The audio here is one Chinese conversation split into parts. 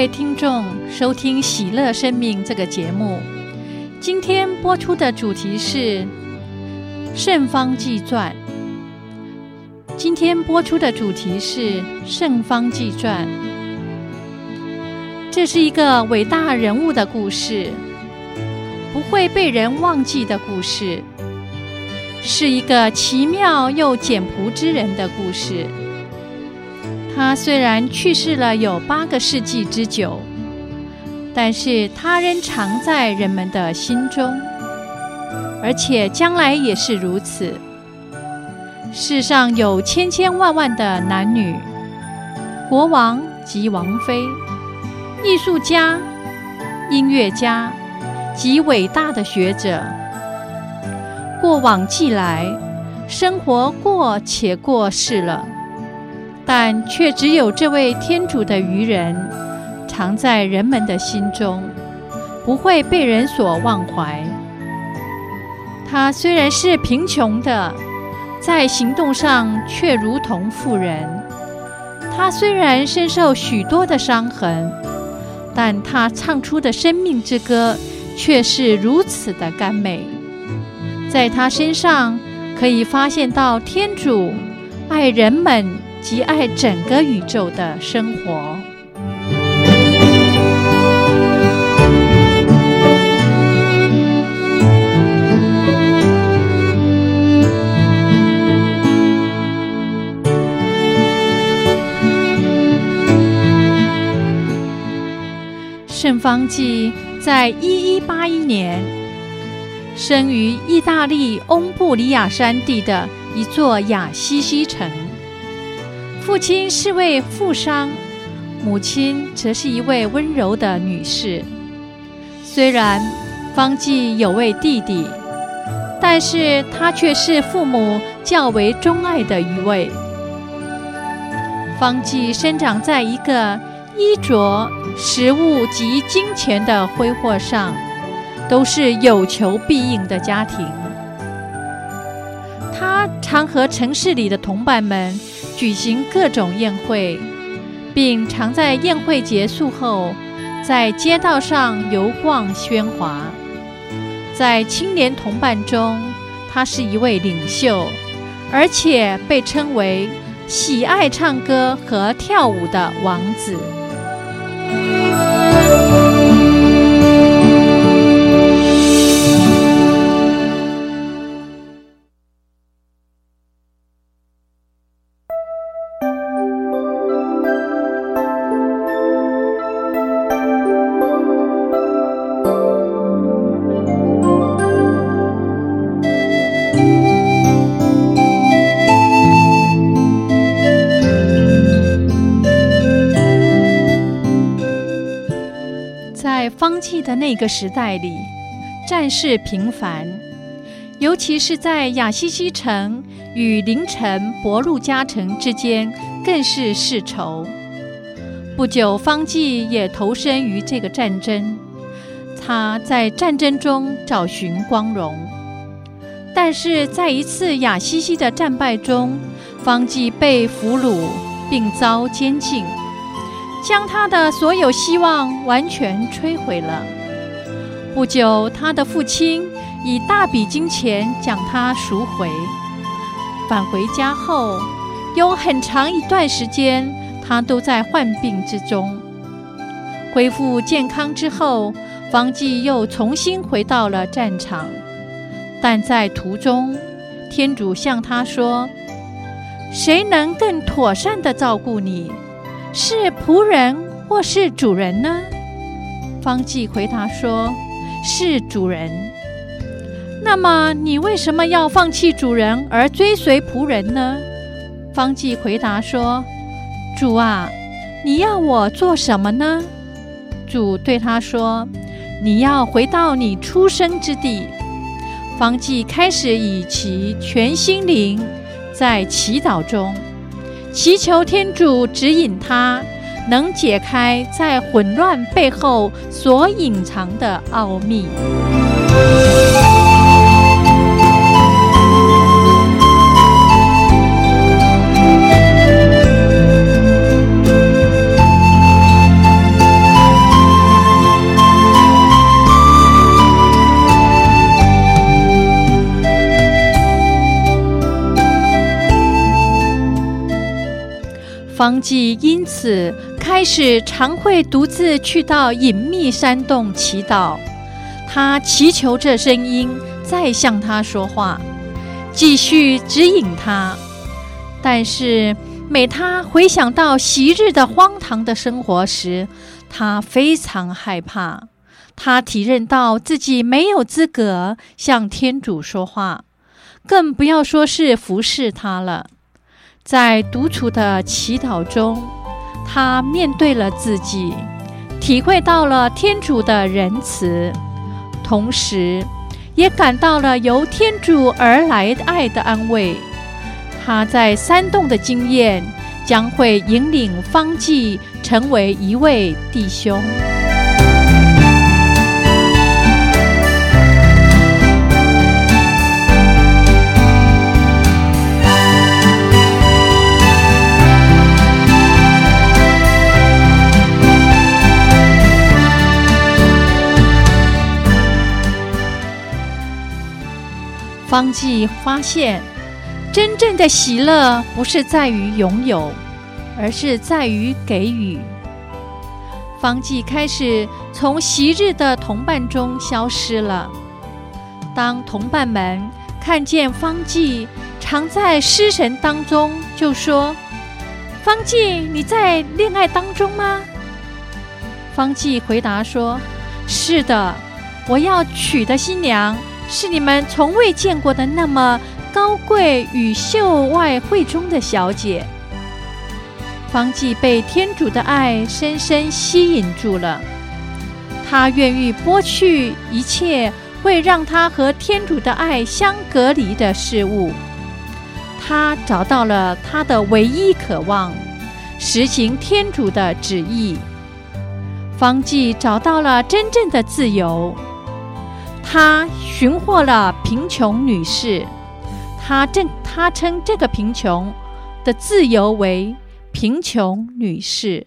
各位听众收听《喜乐生命》这个节目。今天播出的主题是《圣方济传》。今天播出的主题是《圣方济传》。这是一个伟大人物的故事，不会被人忘记的故事，是一个奇妙又简朴之人的故事。他虽然去世了有八个世纪之久，但是他仍常在人们的心中，而且将来也是如此。世上有千千万万的男女、国王及王妃、艺术家、音乐家及伟大的学者，过往既来，生活过且过世了。但却只有这位天主的愚人，藏在人们的心中，不会被人所忘怀。他虽然是贫穷的，在行动上却如同富人；他虽然身受许多的伤痕，但他唱出的生命之歌却是如此的甘美。在他身上可以发现到天主爱人们。及爱整个宇宙的生活。圣方济在一一八一年生于意大利翁布里亚山地的一座亚西西城。父亲是位富商，母亲则是一位温柔的女士。虽然方济有位弟弟，但是他却是父母较为钟爱的一位。方济生长在一个衣着、食物及金钱的挥霍上都是有求必应的家庭。他常和城市里的同伴们。举行各种宴会，并常在宴会结束后，在街道上游逛喧哗。在青年同伴中，他是一位领袖，而且被称为喜爱唱歌和跳舞的王子。在方济的那个时代里，战事频繁，尤其是在亚西西城与邻城博路加城之间，更是世仇。不久，方济也投身于这个战争，他在战争中找寻光荣。但是在一次亚西西的战败中，方济被俘虏，并遭监禁。将他的所有希望完全摧毁了。不久，他的父亲以大笔金钱将他赎回。返回家后，有很长一段时间，他都在患病之中。恢复健康之后，方济又重新回到了战场。但在途中，天主向他说：“谁能更妥善地照顾你？”是仆人或是主人呢？方济回答说：“是主人。”那么你为什么要放弃主人而追随仆人呢？方济回答说：“主啊，你要我做什么呢？”主对他说：“你要回到你出生之地。”方济开始以其全心灵在祈祷中。祈求天主指引他，能解开在混乱背后所隐藏的奥秘。方济因此开始常会独自去到隐秘山洞祈祷，他祈求这声音再向他说话，继续指引他。但是每他回想到昔日的荒唐的生活时，他非常害怕。他体认到自己没有资格向天主说话，更不要说是服侍他了。在独处的祈祷中，他面对了自己，体会到了天主的仁慈，同时也感到了由天主而来的爱的安慰。他在山洞的经验将会引领方济成为一位弟兄。方济发现，真正的喜乐不是在于拥有，而是在于给予。方济开始从昔日的同伴中消失了。当同伴们看见方济常在失神当中，就说：“方济，你在恋爱当中吗？”方济回答说：“是的，我要娶的新娘。”是你们从未见过的那么高贵与秀外慧中的小姐。方济被天主的爱深深吸引住了，他愿意剥去一切会让他和天主的爱相隔离的事物。他找到了他的唯一渴望，实行天主的旨意。方济找到了真正的自由。他寻获了贫穷女士，他正他称这个贫穷的自由为贫穷女士。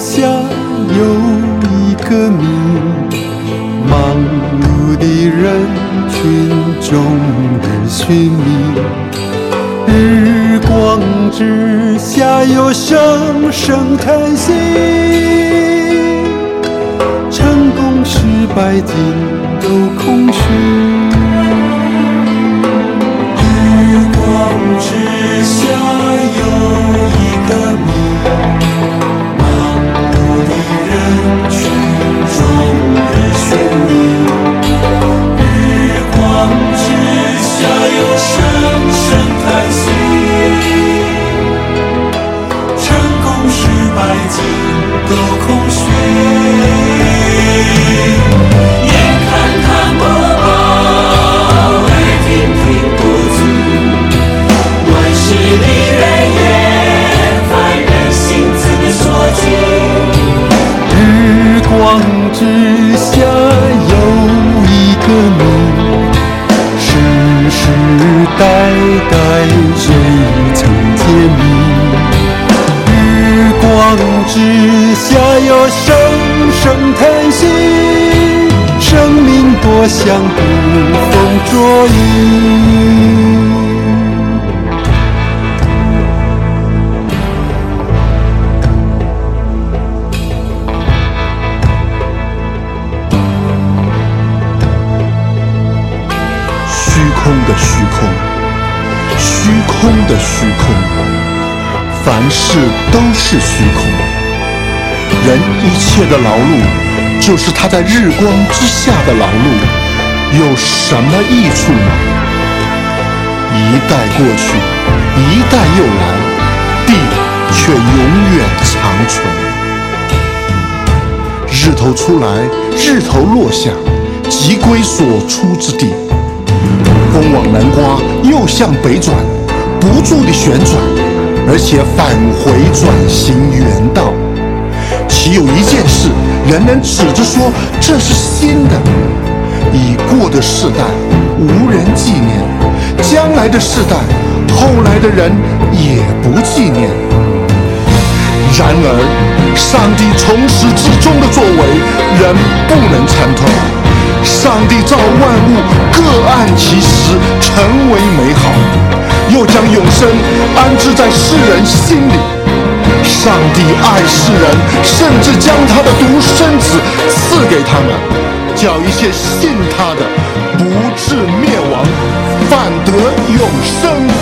下有一个谜，忙碌的人群中日寻觅。日光之下有声声叹息，成功失败尽都空虚。日光之下有光之下有一个你世世代代谁曾见你？日光之下有声声叹息生命多像捕风捉影。空的虚空，凡事都是虚空。人一切的劳碌，就是他在日光之下的劳碌。有什么益处吗？一代过去，一代又来，地却永远长存。日日头出来，日头落下，即归所出之地。风往南刮，又向北转，不住地旋转，而且返回转型原道。岂有一件事，人能指着说这是新的？已过的世代无人纪念，将来的世代，后来的人也不纪念。然而，上帝从始至终的作为，人不能参透。上帝造万物，各按其时，成为美好，又将永生安置在世人心里。上帝爱世人，甚至将他的独生子赐给他们。叫一切信他的，不至灭亡，反得永生。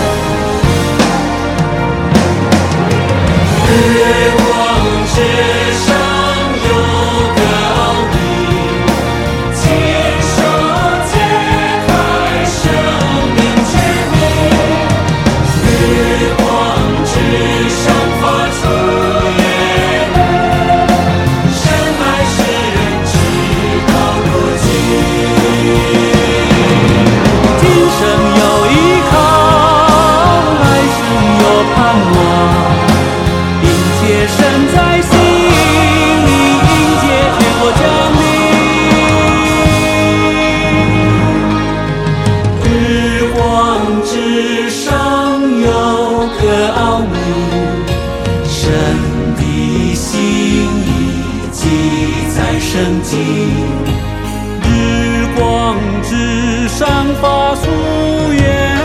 日光之上发素颜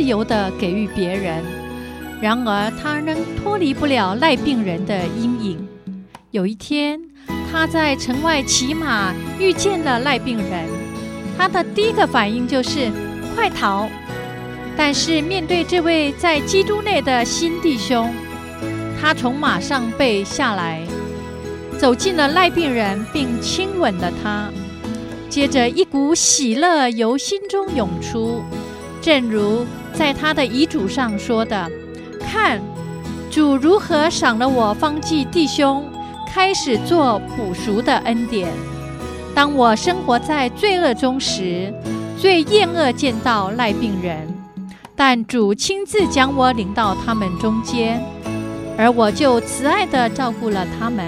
自由地给予别人，然而他仍脱离不了赖病人的阴影。有一天，他在城外骑马，遇见了赖病人，他的第一个反应就是快逃。但是面对这位在基督内的新弟兄，他从马上被下来，走进了赖病人，并亲吻了他。接着，一股喜乐由心中涌出，正如在他的遗嘱上说的：“看，主如何赏了我方济弟兄，开始做补赎的恩典。当我生活在罪恶中时，最厌恶见到赖病人，但主亲自将我领到他们中间，而我就慈爱地照顾了他们。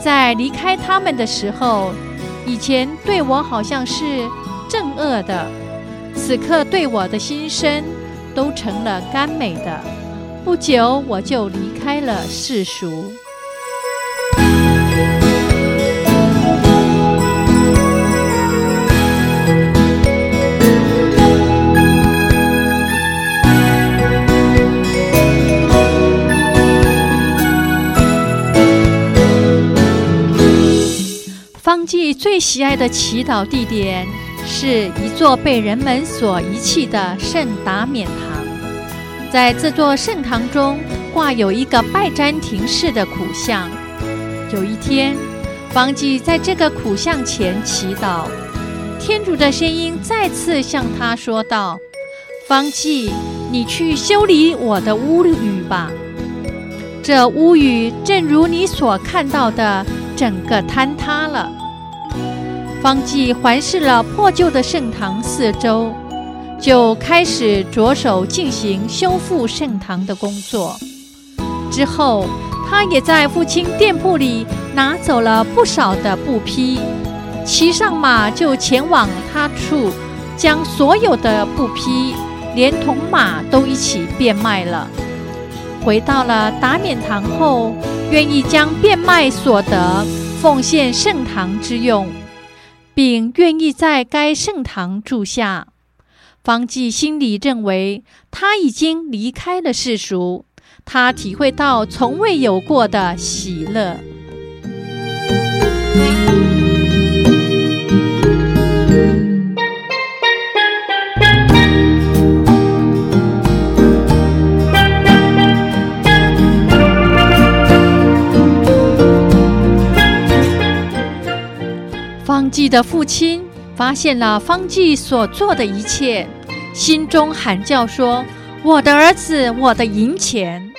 在离开他们的时候。”以前对我好像是憎恶的，此刻对我的心声都成了甘美的。不久我就离开了世俗。方济最喜爱的祈祷地点是一座被人们所遗弃的圣达勉堂。在这座圣堂中挂有一个拜占庭式的苦像。有一天，方济在这个苦像前祈祷，天主的声音再次向他说道：“方济，你去修理我的屋宇吧。这屋宇正如你所看到的，整个坍塌了。”方济环视了破旧的圣堂四周，就开始着手进行修复圣堂的工作。之后，他也在父亲店铺里拿走了不少的布匹，骑上马就前往他处，将所有的布匹连同马都一起变卖了。回到了达勉堂后，愿意将变卖所得奉献圣堂之用，并愿意在该圣堂住下。方济心里认为他已经离开了世俗，他体会到从未有过的喜乐。季的父亲发现了方济所做的一切，心中喊叫说：“我的儿子，我的银钱！”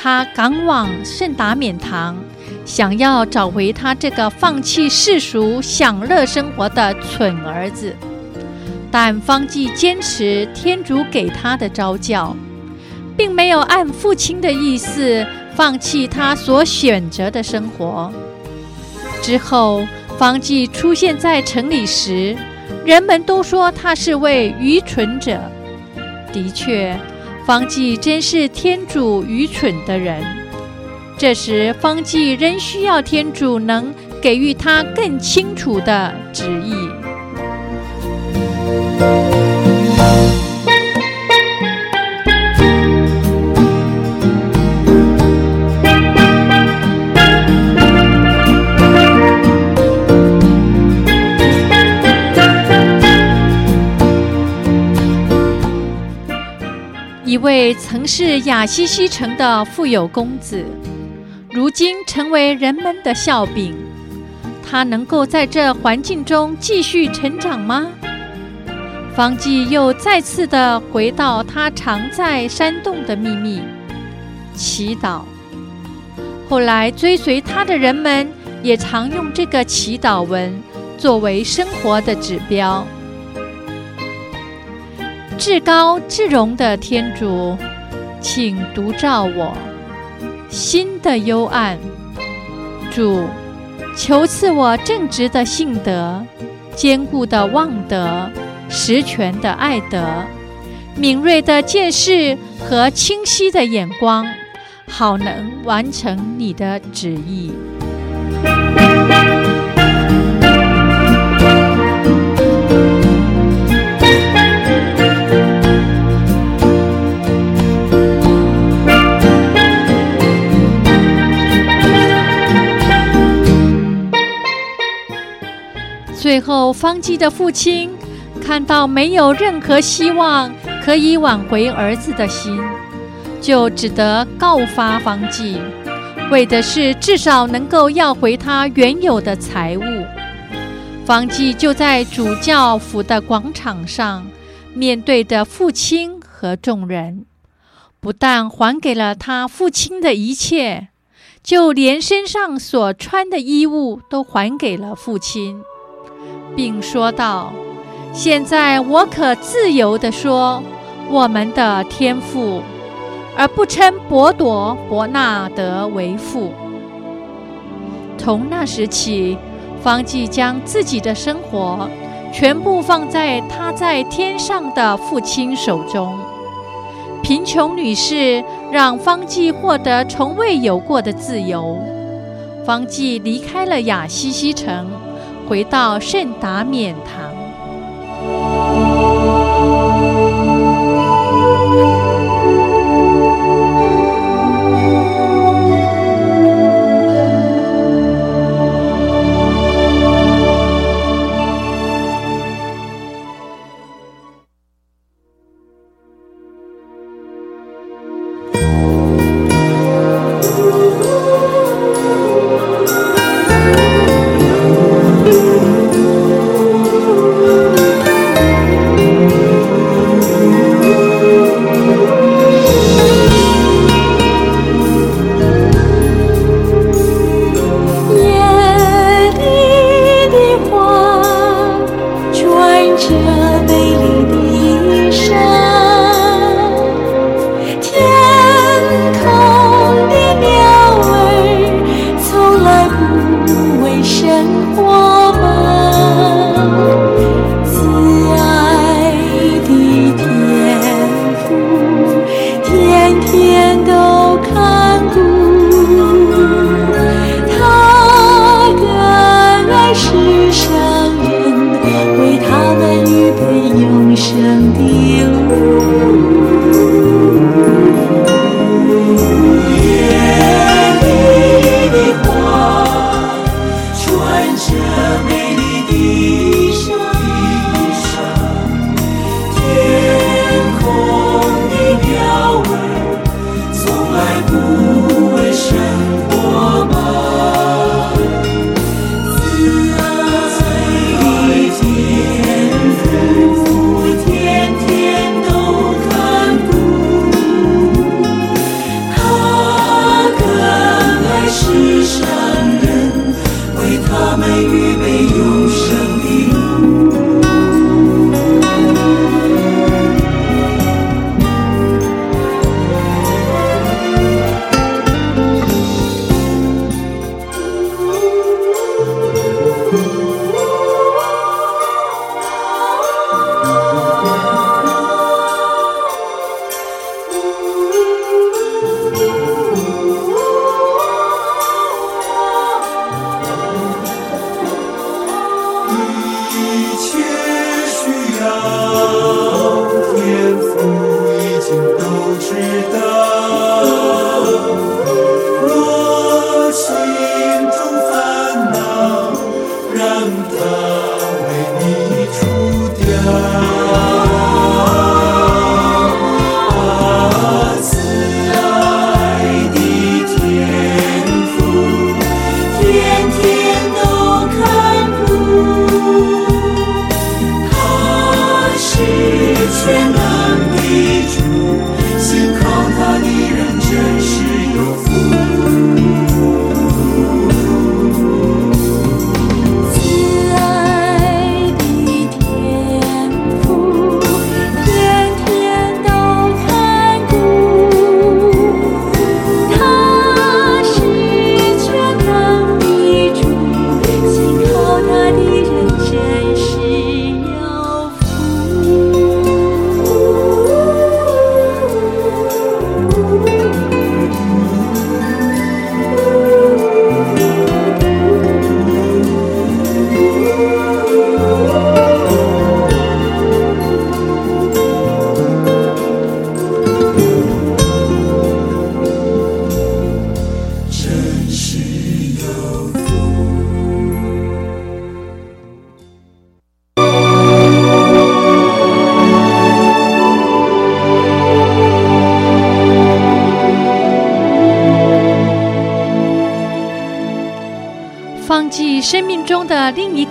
他赶往圣达勉堂，想要找回他这个放弃世俗、享乐生活的蠢儿子。但方济坚持天主给他的招教，并没有按父亲的意思放弃他所选择的生活。之后。方济出现在城里时，人们都说他是位愚蠢者。的确，方济真是天主愚蠢的人。这时，方济仍需要天主能给予他更清楚的旨意。一位曾是雅西西城的富有公子，如今成为人们的笑柄。他能够在这环境中继续成长吗？方济又再次的回到他常在山洞的秘密，祈祷。后来追随他的人们也常用这个祈祷文作为生活的指标。至高至荣的天主，请独照我心的幽暗。主，求赐我正直的信德、坚固的望德、十全的爱德、敏锐的见识和清晰的眼光，好能完成你的旨意。最后，方济的父亲看到没有任何希望可以挽回儿子的心，就只得告发方济，为的是至少能够要回他原有的财物。方济就在主教府的广场上，面对着父亲和众人，不但还给了他父亲的一切，就连身上所穿的衣物都还给了父亲。并说道：“现在我可自由地说，我们的天父，而不称伯铎、伯纳德为父。”从那时起，方济将自己的生活全部放在他在天上的父亲手中。贫穷女士让方济获得从未有过的自由。方济离开了雅西西城。回到圣达冕堂。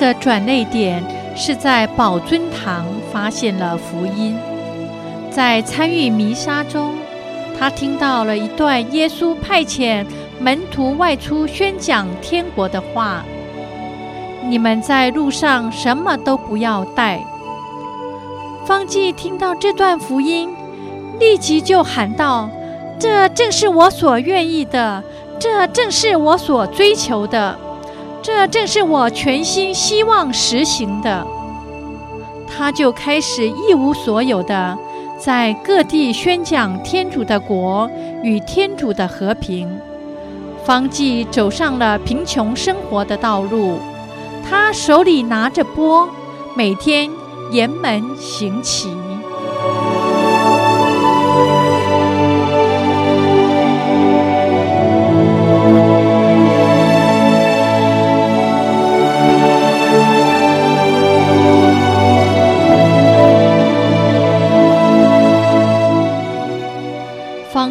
的转捩点，是在宝尊堂发现了福音。在参与弥撒中，他听到了一段耶稣派遣门徒外出宣讲天国的话：“你们在路上什么都不要带。”方济听到这段福音，立即就喊道：“这正是我所愿意的，这正是我所追求的。”这正是我全心希望实行的。他就开始一无所有的在各地宣讲天主的国与天主的和平。方济走上了贫穷生活的道路，他手里拿着钵，每天沿门行乞。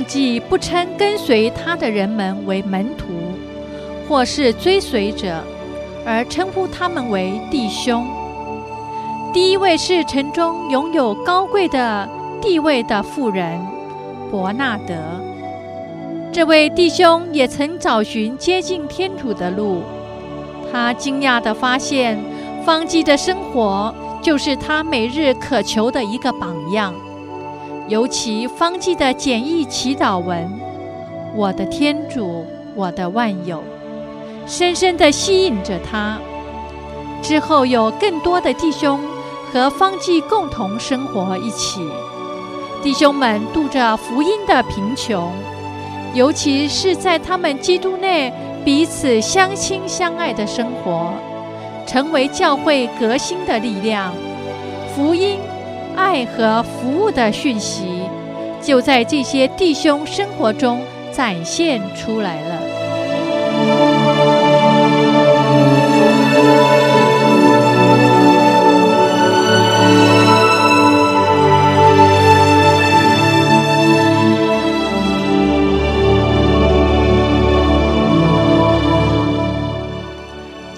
即不称跟随他的人们为门徒，或是追随者，而称呼他们为弟兄。第一位是城中拥有高贵的地位的妇人伯纳德。这位弟兄也曾找寻接近天主的路。他惊讶地发现，方济的生活就是他每日渴求的一个榜样。尤其方济的简易祈祷文：“我的天主，我的万有”，深深地吸引着他。之后有更多的弟兄和方济共同生活一起，弟兄们度着福音的贫穷，尤其是在他们基督内彼此相亲相爱的生活，成为教会革新的力量。福音。爱和服务的讯息，就在这些弟兄生活中展现出来了。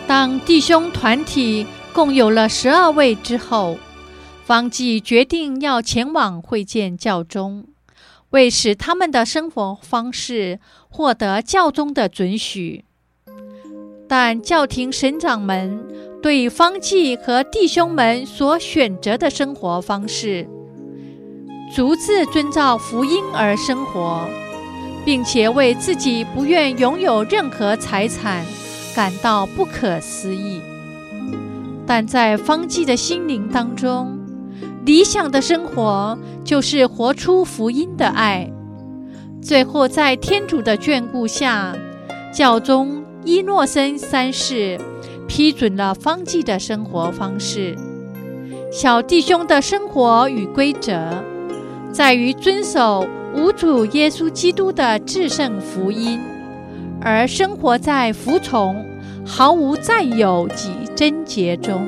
当弟兄团体共有了十二位之后，方济决定要前往会见教宗，为使他们的生活方式获得教宗的准许。但教廷神长们对方济和弟兄们所选择的生活方式，逐字遵照福音而生活，并且为自己不愿拥有任何财产感到不可思议。但在方济的心灵当中，理想的生活就是活出福音的爱。最后，在天主的眷顾下，教宗依诺森三世批准了方济的生活方式。小弟兄的生活与规则，在于遵守无主耶稣基督的至圣福音，而生活在服从、毫无占有及贞洁中。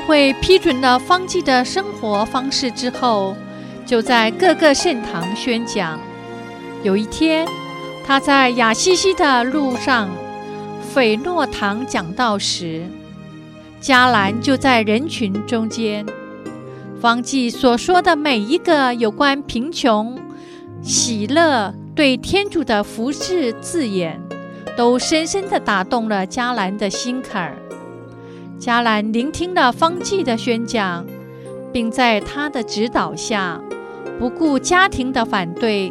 会批准了方济的生活方式之后，就在各个圣堂宣讲。有一天，他在雅西西的路上，斐诺堂讲道时，迦兰就在人群中间。方济所说的每一个有关贫穷、喜乐、对天主的服侍字眼，都深深地打动了迦兰的心坎儿。迦兰聆听了方济的宣讲，并在他的指导下，不顾家庭的反对，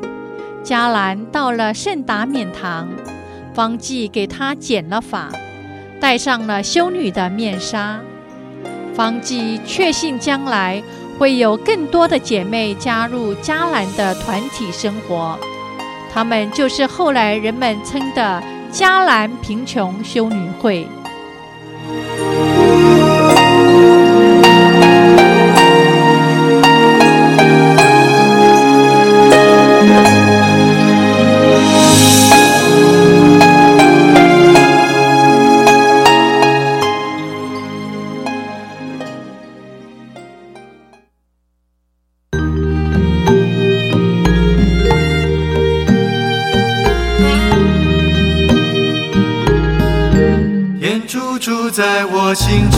迦兰到了圣达勉堂。方济给他剪了发，戴上了修女的面纱。方济确信将来会有更多的姐妹加入迦兰的团体生活，她们就是后来人们称的迦兰贫穷修女会。心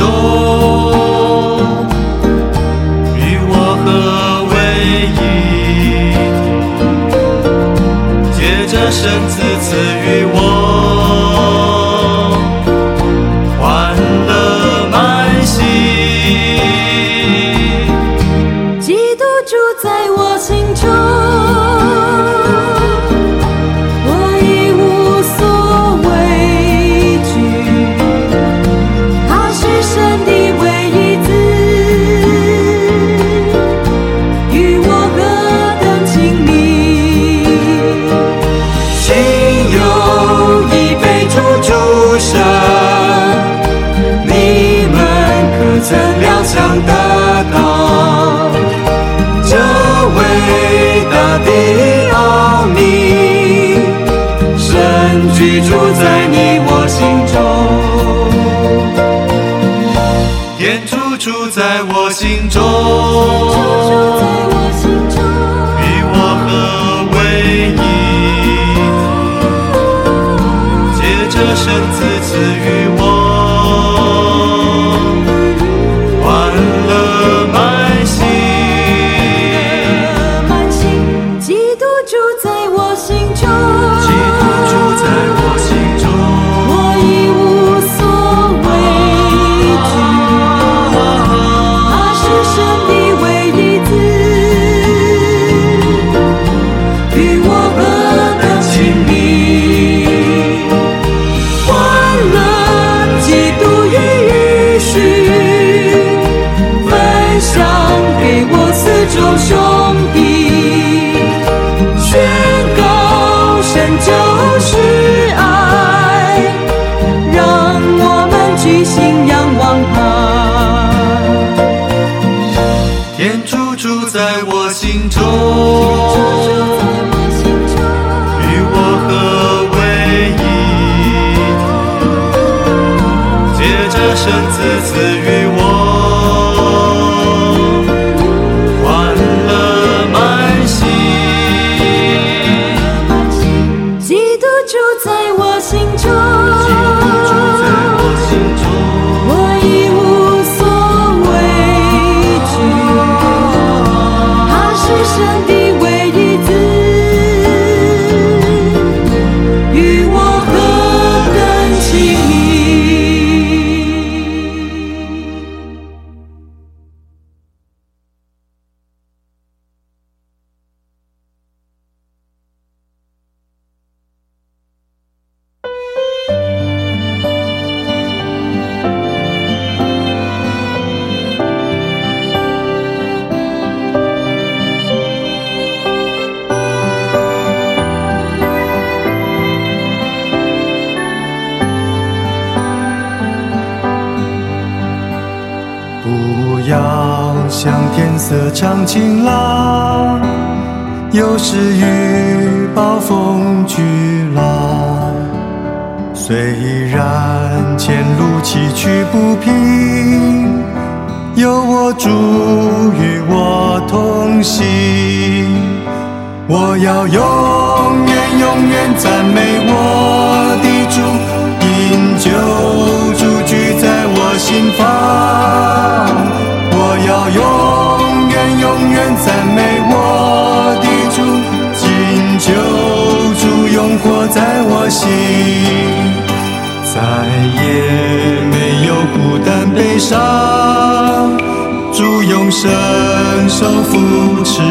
持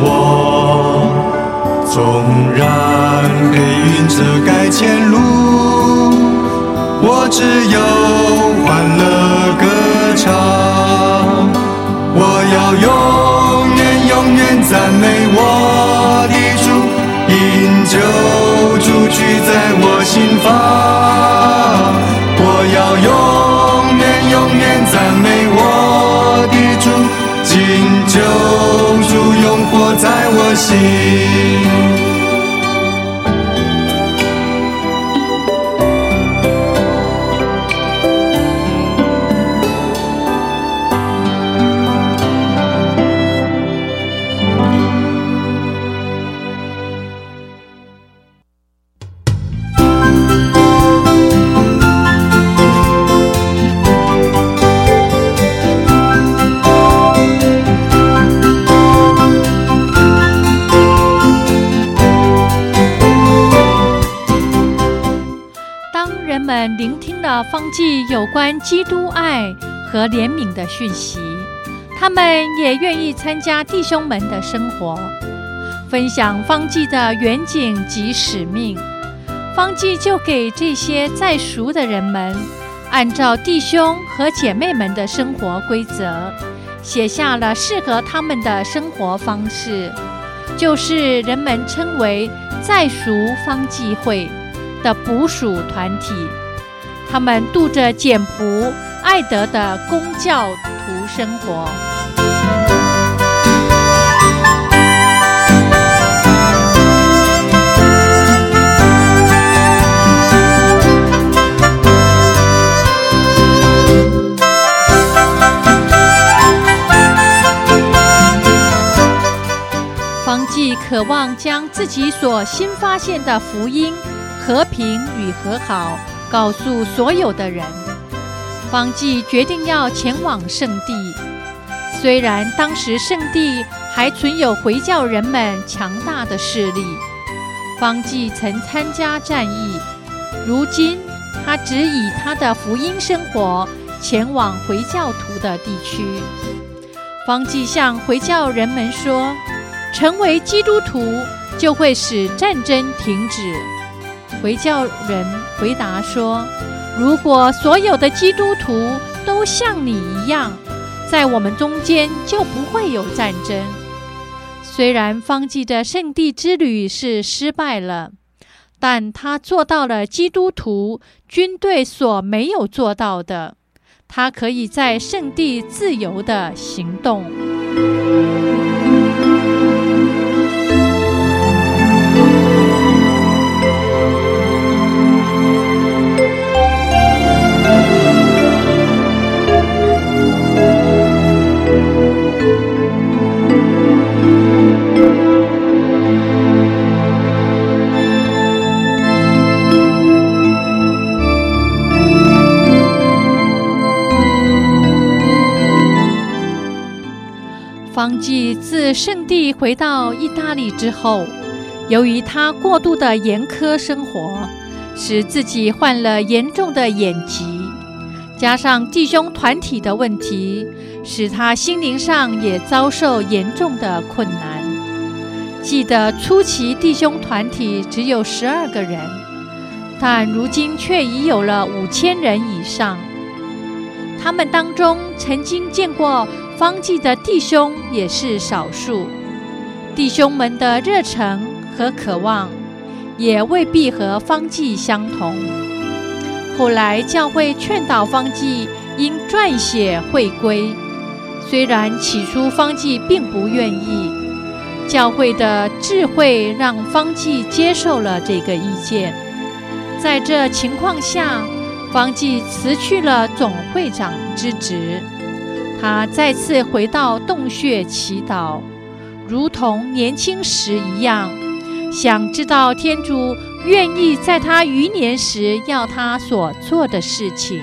我。纵然黑云遮盖前路，我只有欢乐歌唱。我要永远永远赞美我的主，因救主居在我心房。我要永远永远赞美我的主，请救主永活在我心。基督爱和怜悯的讯息，他们也愿意参加弟兄们的生活，分享方济的远景及使命。方济就给这些在俗的人们，按照弟兄和姐妹们的生活规则，写下了适合他们的生活方式，就是人们称为在俗方济会的补属团体。他们度着简朴爱德的公教徒生活。方济渴望将自己所新发现的福音、和平与和好。告诉所有的人，方济决定要前往圣地。虽然当时圣地还存有回教人们强大的势力，方济曾参加战役。如今，他只以他的福音生活前往回教徒的地区。方济向回教人们说：“成为基督徒就会使战争停止。”回教人回答说：“如果所有的基督徒都像你一样，在我们中间就不会有战争。”虽然方济的圣地之旅是失败了，但他做到了基督徒军队所没有做到的，他可以在圣地自由地行动。方济自圣地回到意大利之后，由于他过度的严苛生活，使自己患了严重的眼疾，加上弟兄团体的问题，使他心灵上也遭受严重的困难。记得初期弟兄团体只有十二个人，但如今却已有了五千人以上。他们当中曾经见过。方济的弟兄也是少数，弟兄们的热忱和渴望也未必和方济相同。后来教会劝导方济应撰写会规，虽然起初方济并不愿意，教会的智慧让方济接受了这个意见。在这情况下，方济辞去了总会长之职，他再次回到洞穴祈祷，如同年轻时一样，想知道天主愿意在他余年时要他所做的事情。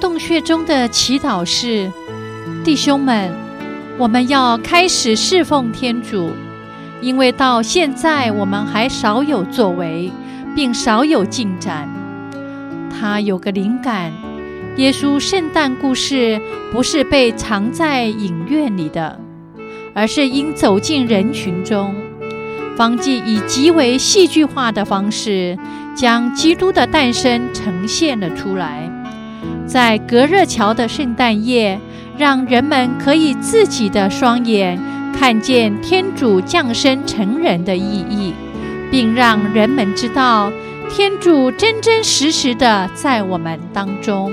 洞穴中的祈祷是：弟兄们，我们要开始侍奉天主，因为到现在我们还少有作为，并少有进展。他有个灵感：耶稣圣诞故事不是被藏在影院里的，而是应走进人群中。方济以极为戏剧化的方式，将基督的诞生呈现了出来。在隔热桥的圣诞夜，让人们可以自己的双眼看见天主降生成人的意义，并让人们知道天主真真实实的在我们当中。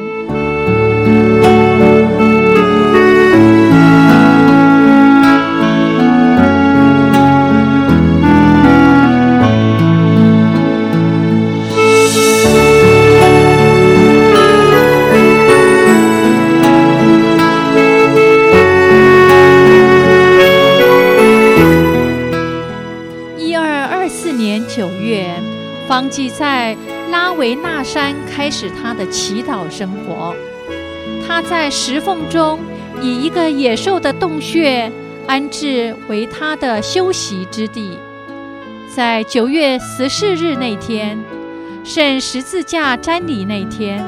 维纳山开始他的祈祷生活。他在石缝中以一个野兽的洞穴安置为他的休息之地。在九月十四日那天，圣十字架瞻礼那天，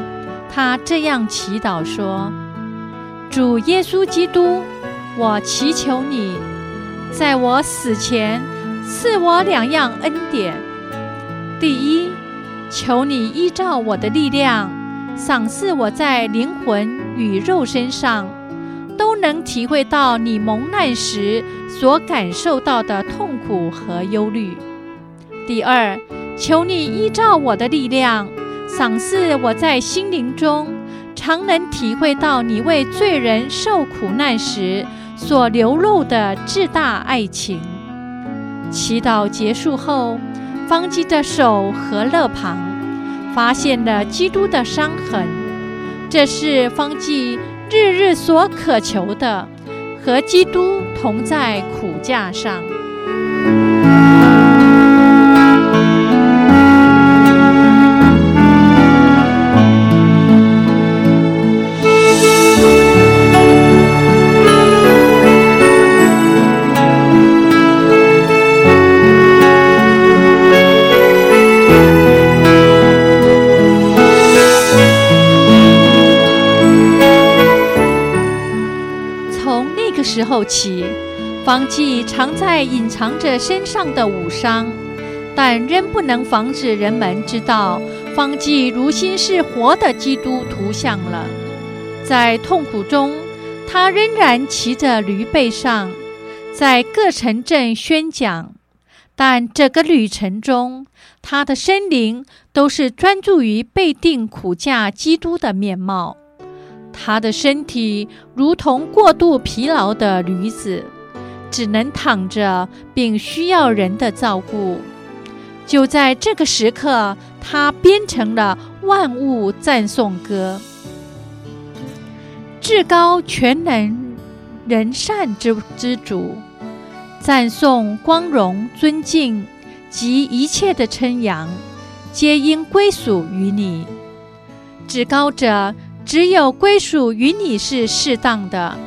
他这样祈祷说：“主耶稣基督，我祈求你，在我死前赐我两样恩典。”第一，求你依照我的力量，赏赐我在灵魂与肉身上都能体会到你蒙难时所感受到的痛苦和忧虑。第二，求你依照我的力量，赏赐我在心灵中常能体会到你为罪人受苦难时所流露的至大爱情。祈祷结束后。方济的手和肋旁发现了基督的伤痕，这是方济日日所渴求的，和基督同在苦架上。时候起，方济常在隐藏着身上的武伤，但仍不能防止人们知道方济如今是活的基督图像了。在痛苦中，他仍然骑着驴背上，在各城镇宣讲，但整个旅程中，他的心灵都是专注于被定苦架基督的面貌。他的身体如同过度疲劳的驴子，只能躺着，并需要人的照顾。就在这个时刻，他编成了万物赞颂歌：至高全能仁善之之主，赞颂光荣尊敬及一切的称扬，皆应归属于你，至高者。只有归属于你是适当的，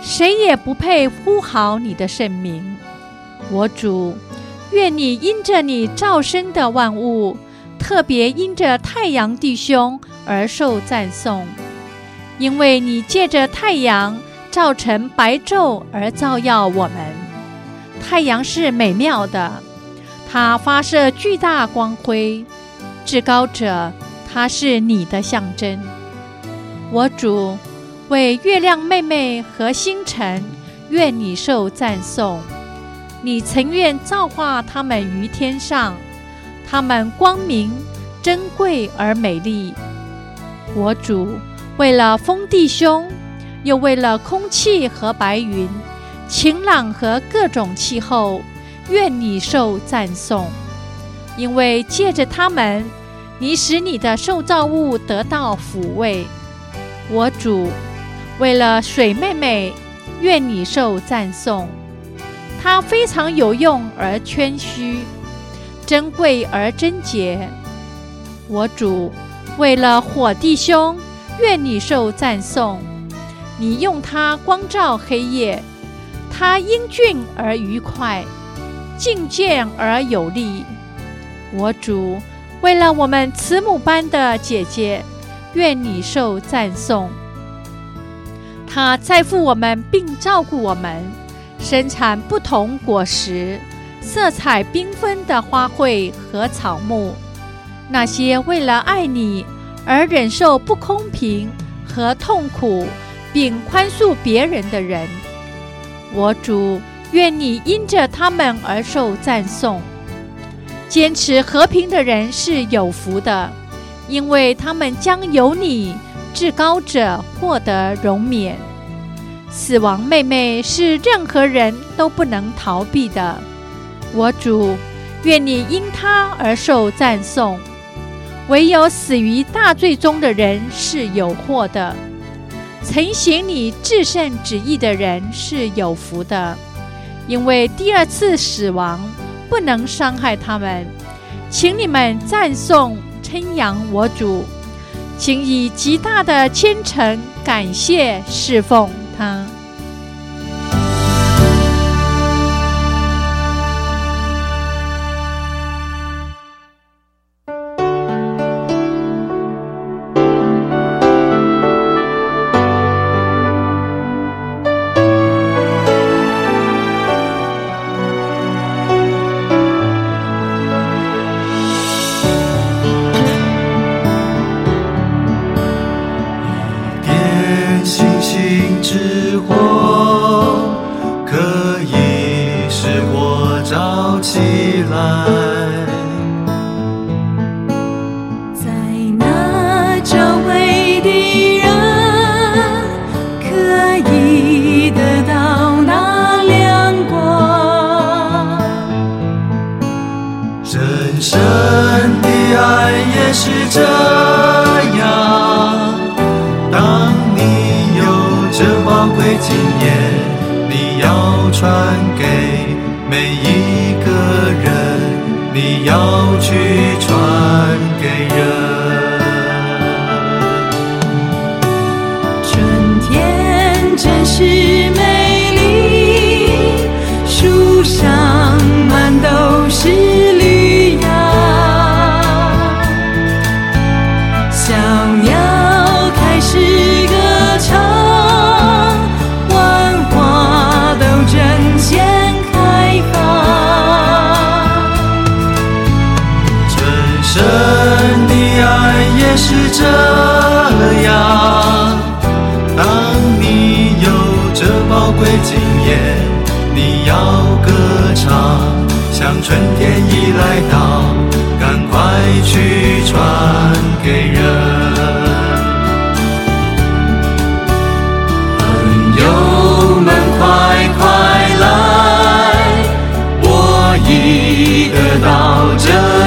谁也不配呼号你的圣名。我主，愿你因着你造生的万物，特别因着太阳弟兄而受赞颂，因为你借着太阳造成白昼而照耀我们。太阳是美妙的，它发射巨大光辉。至高者，它是你的象征。我主，为月亮妹妹和星辰，愿你受赞颂。你曾愿造化他们于天上，他们光明、珍贵而美丽。我主，为了风弟兄，又为了空气和白云、晴朗和各种气候，愿你受赞颂。因为借着他们，你使你的受造物得到抚慰。我主，为了水妹妹，愿你受赞颂。她非常有用而谦虚，珍贵而贞洁。我主，为了火弟兄，愿你受赞颂。你用它光照黑夜，他英俊而愉快，敬见而有力。我主，为了我们慈母般的姐姐，愿你受赞颂。他在乎我们并照顾我们，生产不同果实、色彩缤纷的花卉和草木。那些为了爱你而忍受不公平和痛苦，并宽恕别人的人，我主，愿你因着他们而受赞颂。坚持和平的人是有福的，因为他们将由你至高者获得荣免。死亡妹妹是任何人都不能逃避的，我主，愿你因他而受赞颂。唯有死于大罪中的人是有祸的，曾行你至圣旨意的人是有福的，因为第二次死亡不能伤害他们。请你们赞颂称扬我主，请以极大的虔诚感谢侍奉他。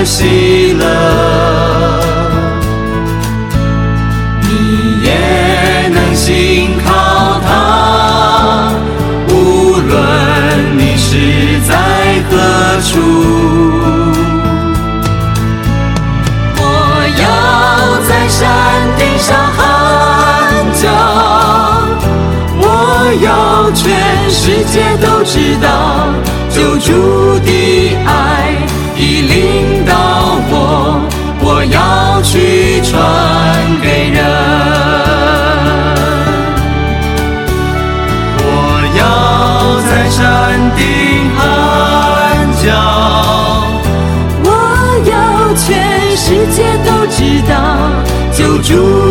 喜乐。你也能信靠他，无论你是在何处。我要在山顶上喊叫，我要全世界都知道。救主的爱。你领导我，我要去传给人。我要在山顶喊叫，我要全世界都知道，救主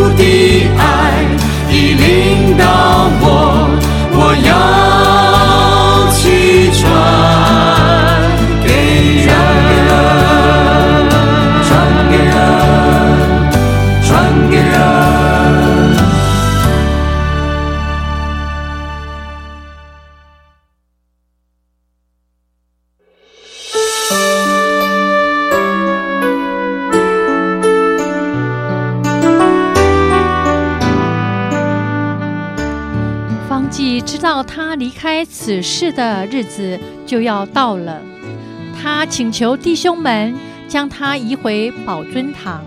此事的日子就要到了，他请求弟兄们将他移回宝尊堂。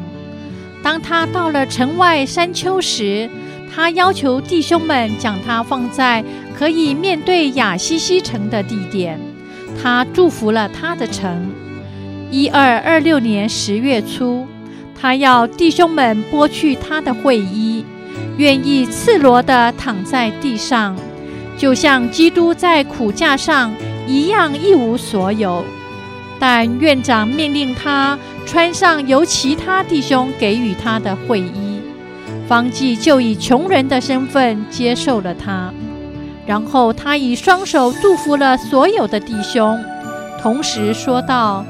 当他到了城外山丘时，他要求弟兄们将他放在可以面对雅西西城的地点，他祝福了他的城。一二二六年十月初，他要弟兄们剥去他的会衣，愿意赤裸地躺在地上，就像基督在苦架上一样一无所有。但院长命令他穿上由其他弟兄给予他的会衣，方济就以穷人的身份接受了他。然后他以双手祝福了所有的弟兄，同时说道：“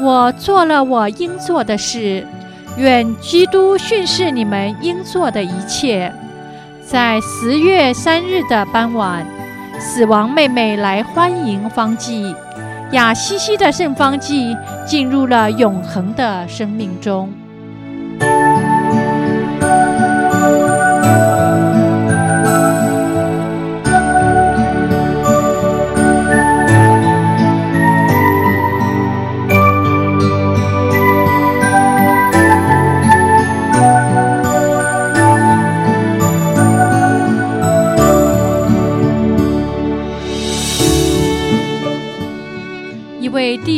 我做了我应做的事，愿基督训示你们应做的一切。”在十月三日的傍晚，死亡妹妹来欢迎方济，雅西西的圣方济进入了永恒的生命中。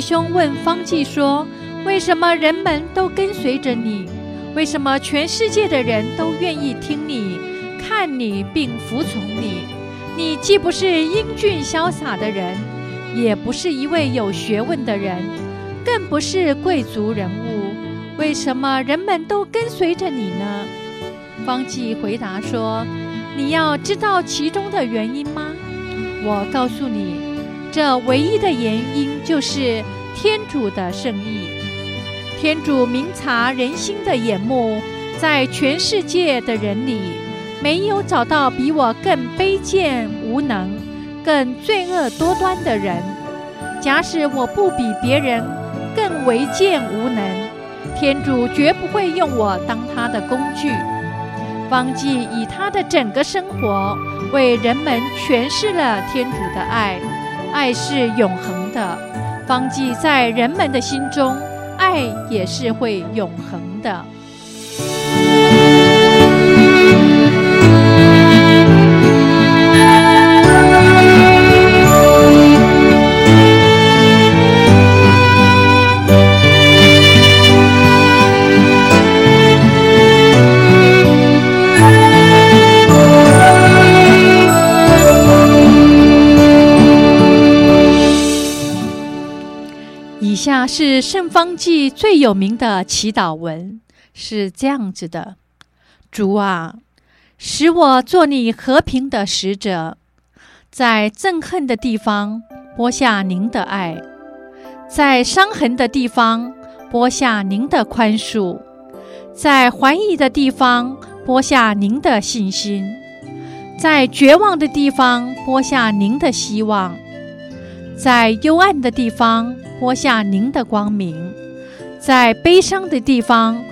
兄问方济说：“为什么人们都跟随着你？为什么全世界的人都愿意听你、看你并服从你？你既不是英俊潇洒的人，也不是一位有学问的人，更不是贵族人物，为什么人们都跟随着你呢？”方济回答说：“你要知道其中的原因吗？我告诉你。”这唯一的原因就是天主的圣意。天主明察人心的眼目，在全世界的人里，没有找到比我更卑贱无能、更罪恶多端的人。假使我不比别人更微贱无能，天主绝不会用我当他的工具。方济以他的整个生活，为人们诠释了天主的爱。爱是永恒的，方记在人们的心中，爱也是会永恒的。以下是圣方济最有名的祈祷文，是这样子的：主啊，使我做你和平的使者，在憎恨的地方播下您的爱，在伤痕的地方播下您的宽恕，在怀疑的地方播下您的信心，在绝望的地方播下您的希望，在幽暗的地方。播下您的光明，在悲伤的地方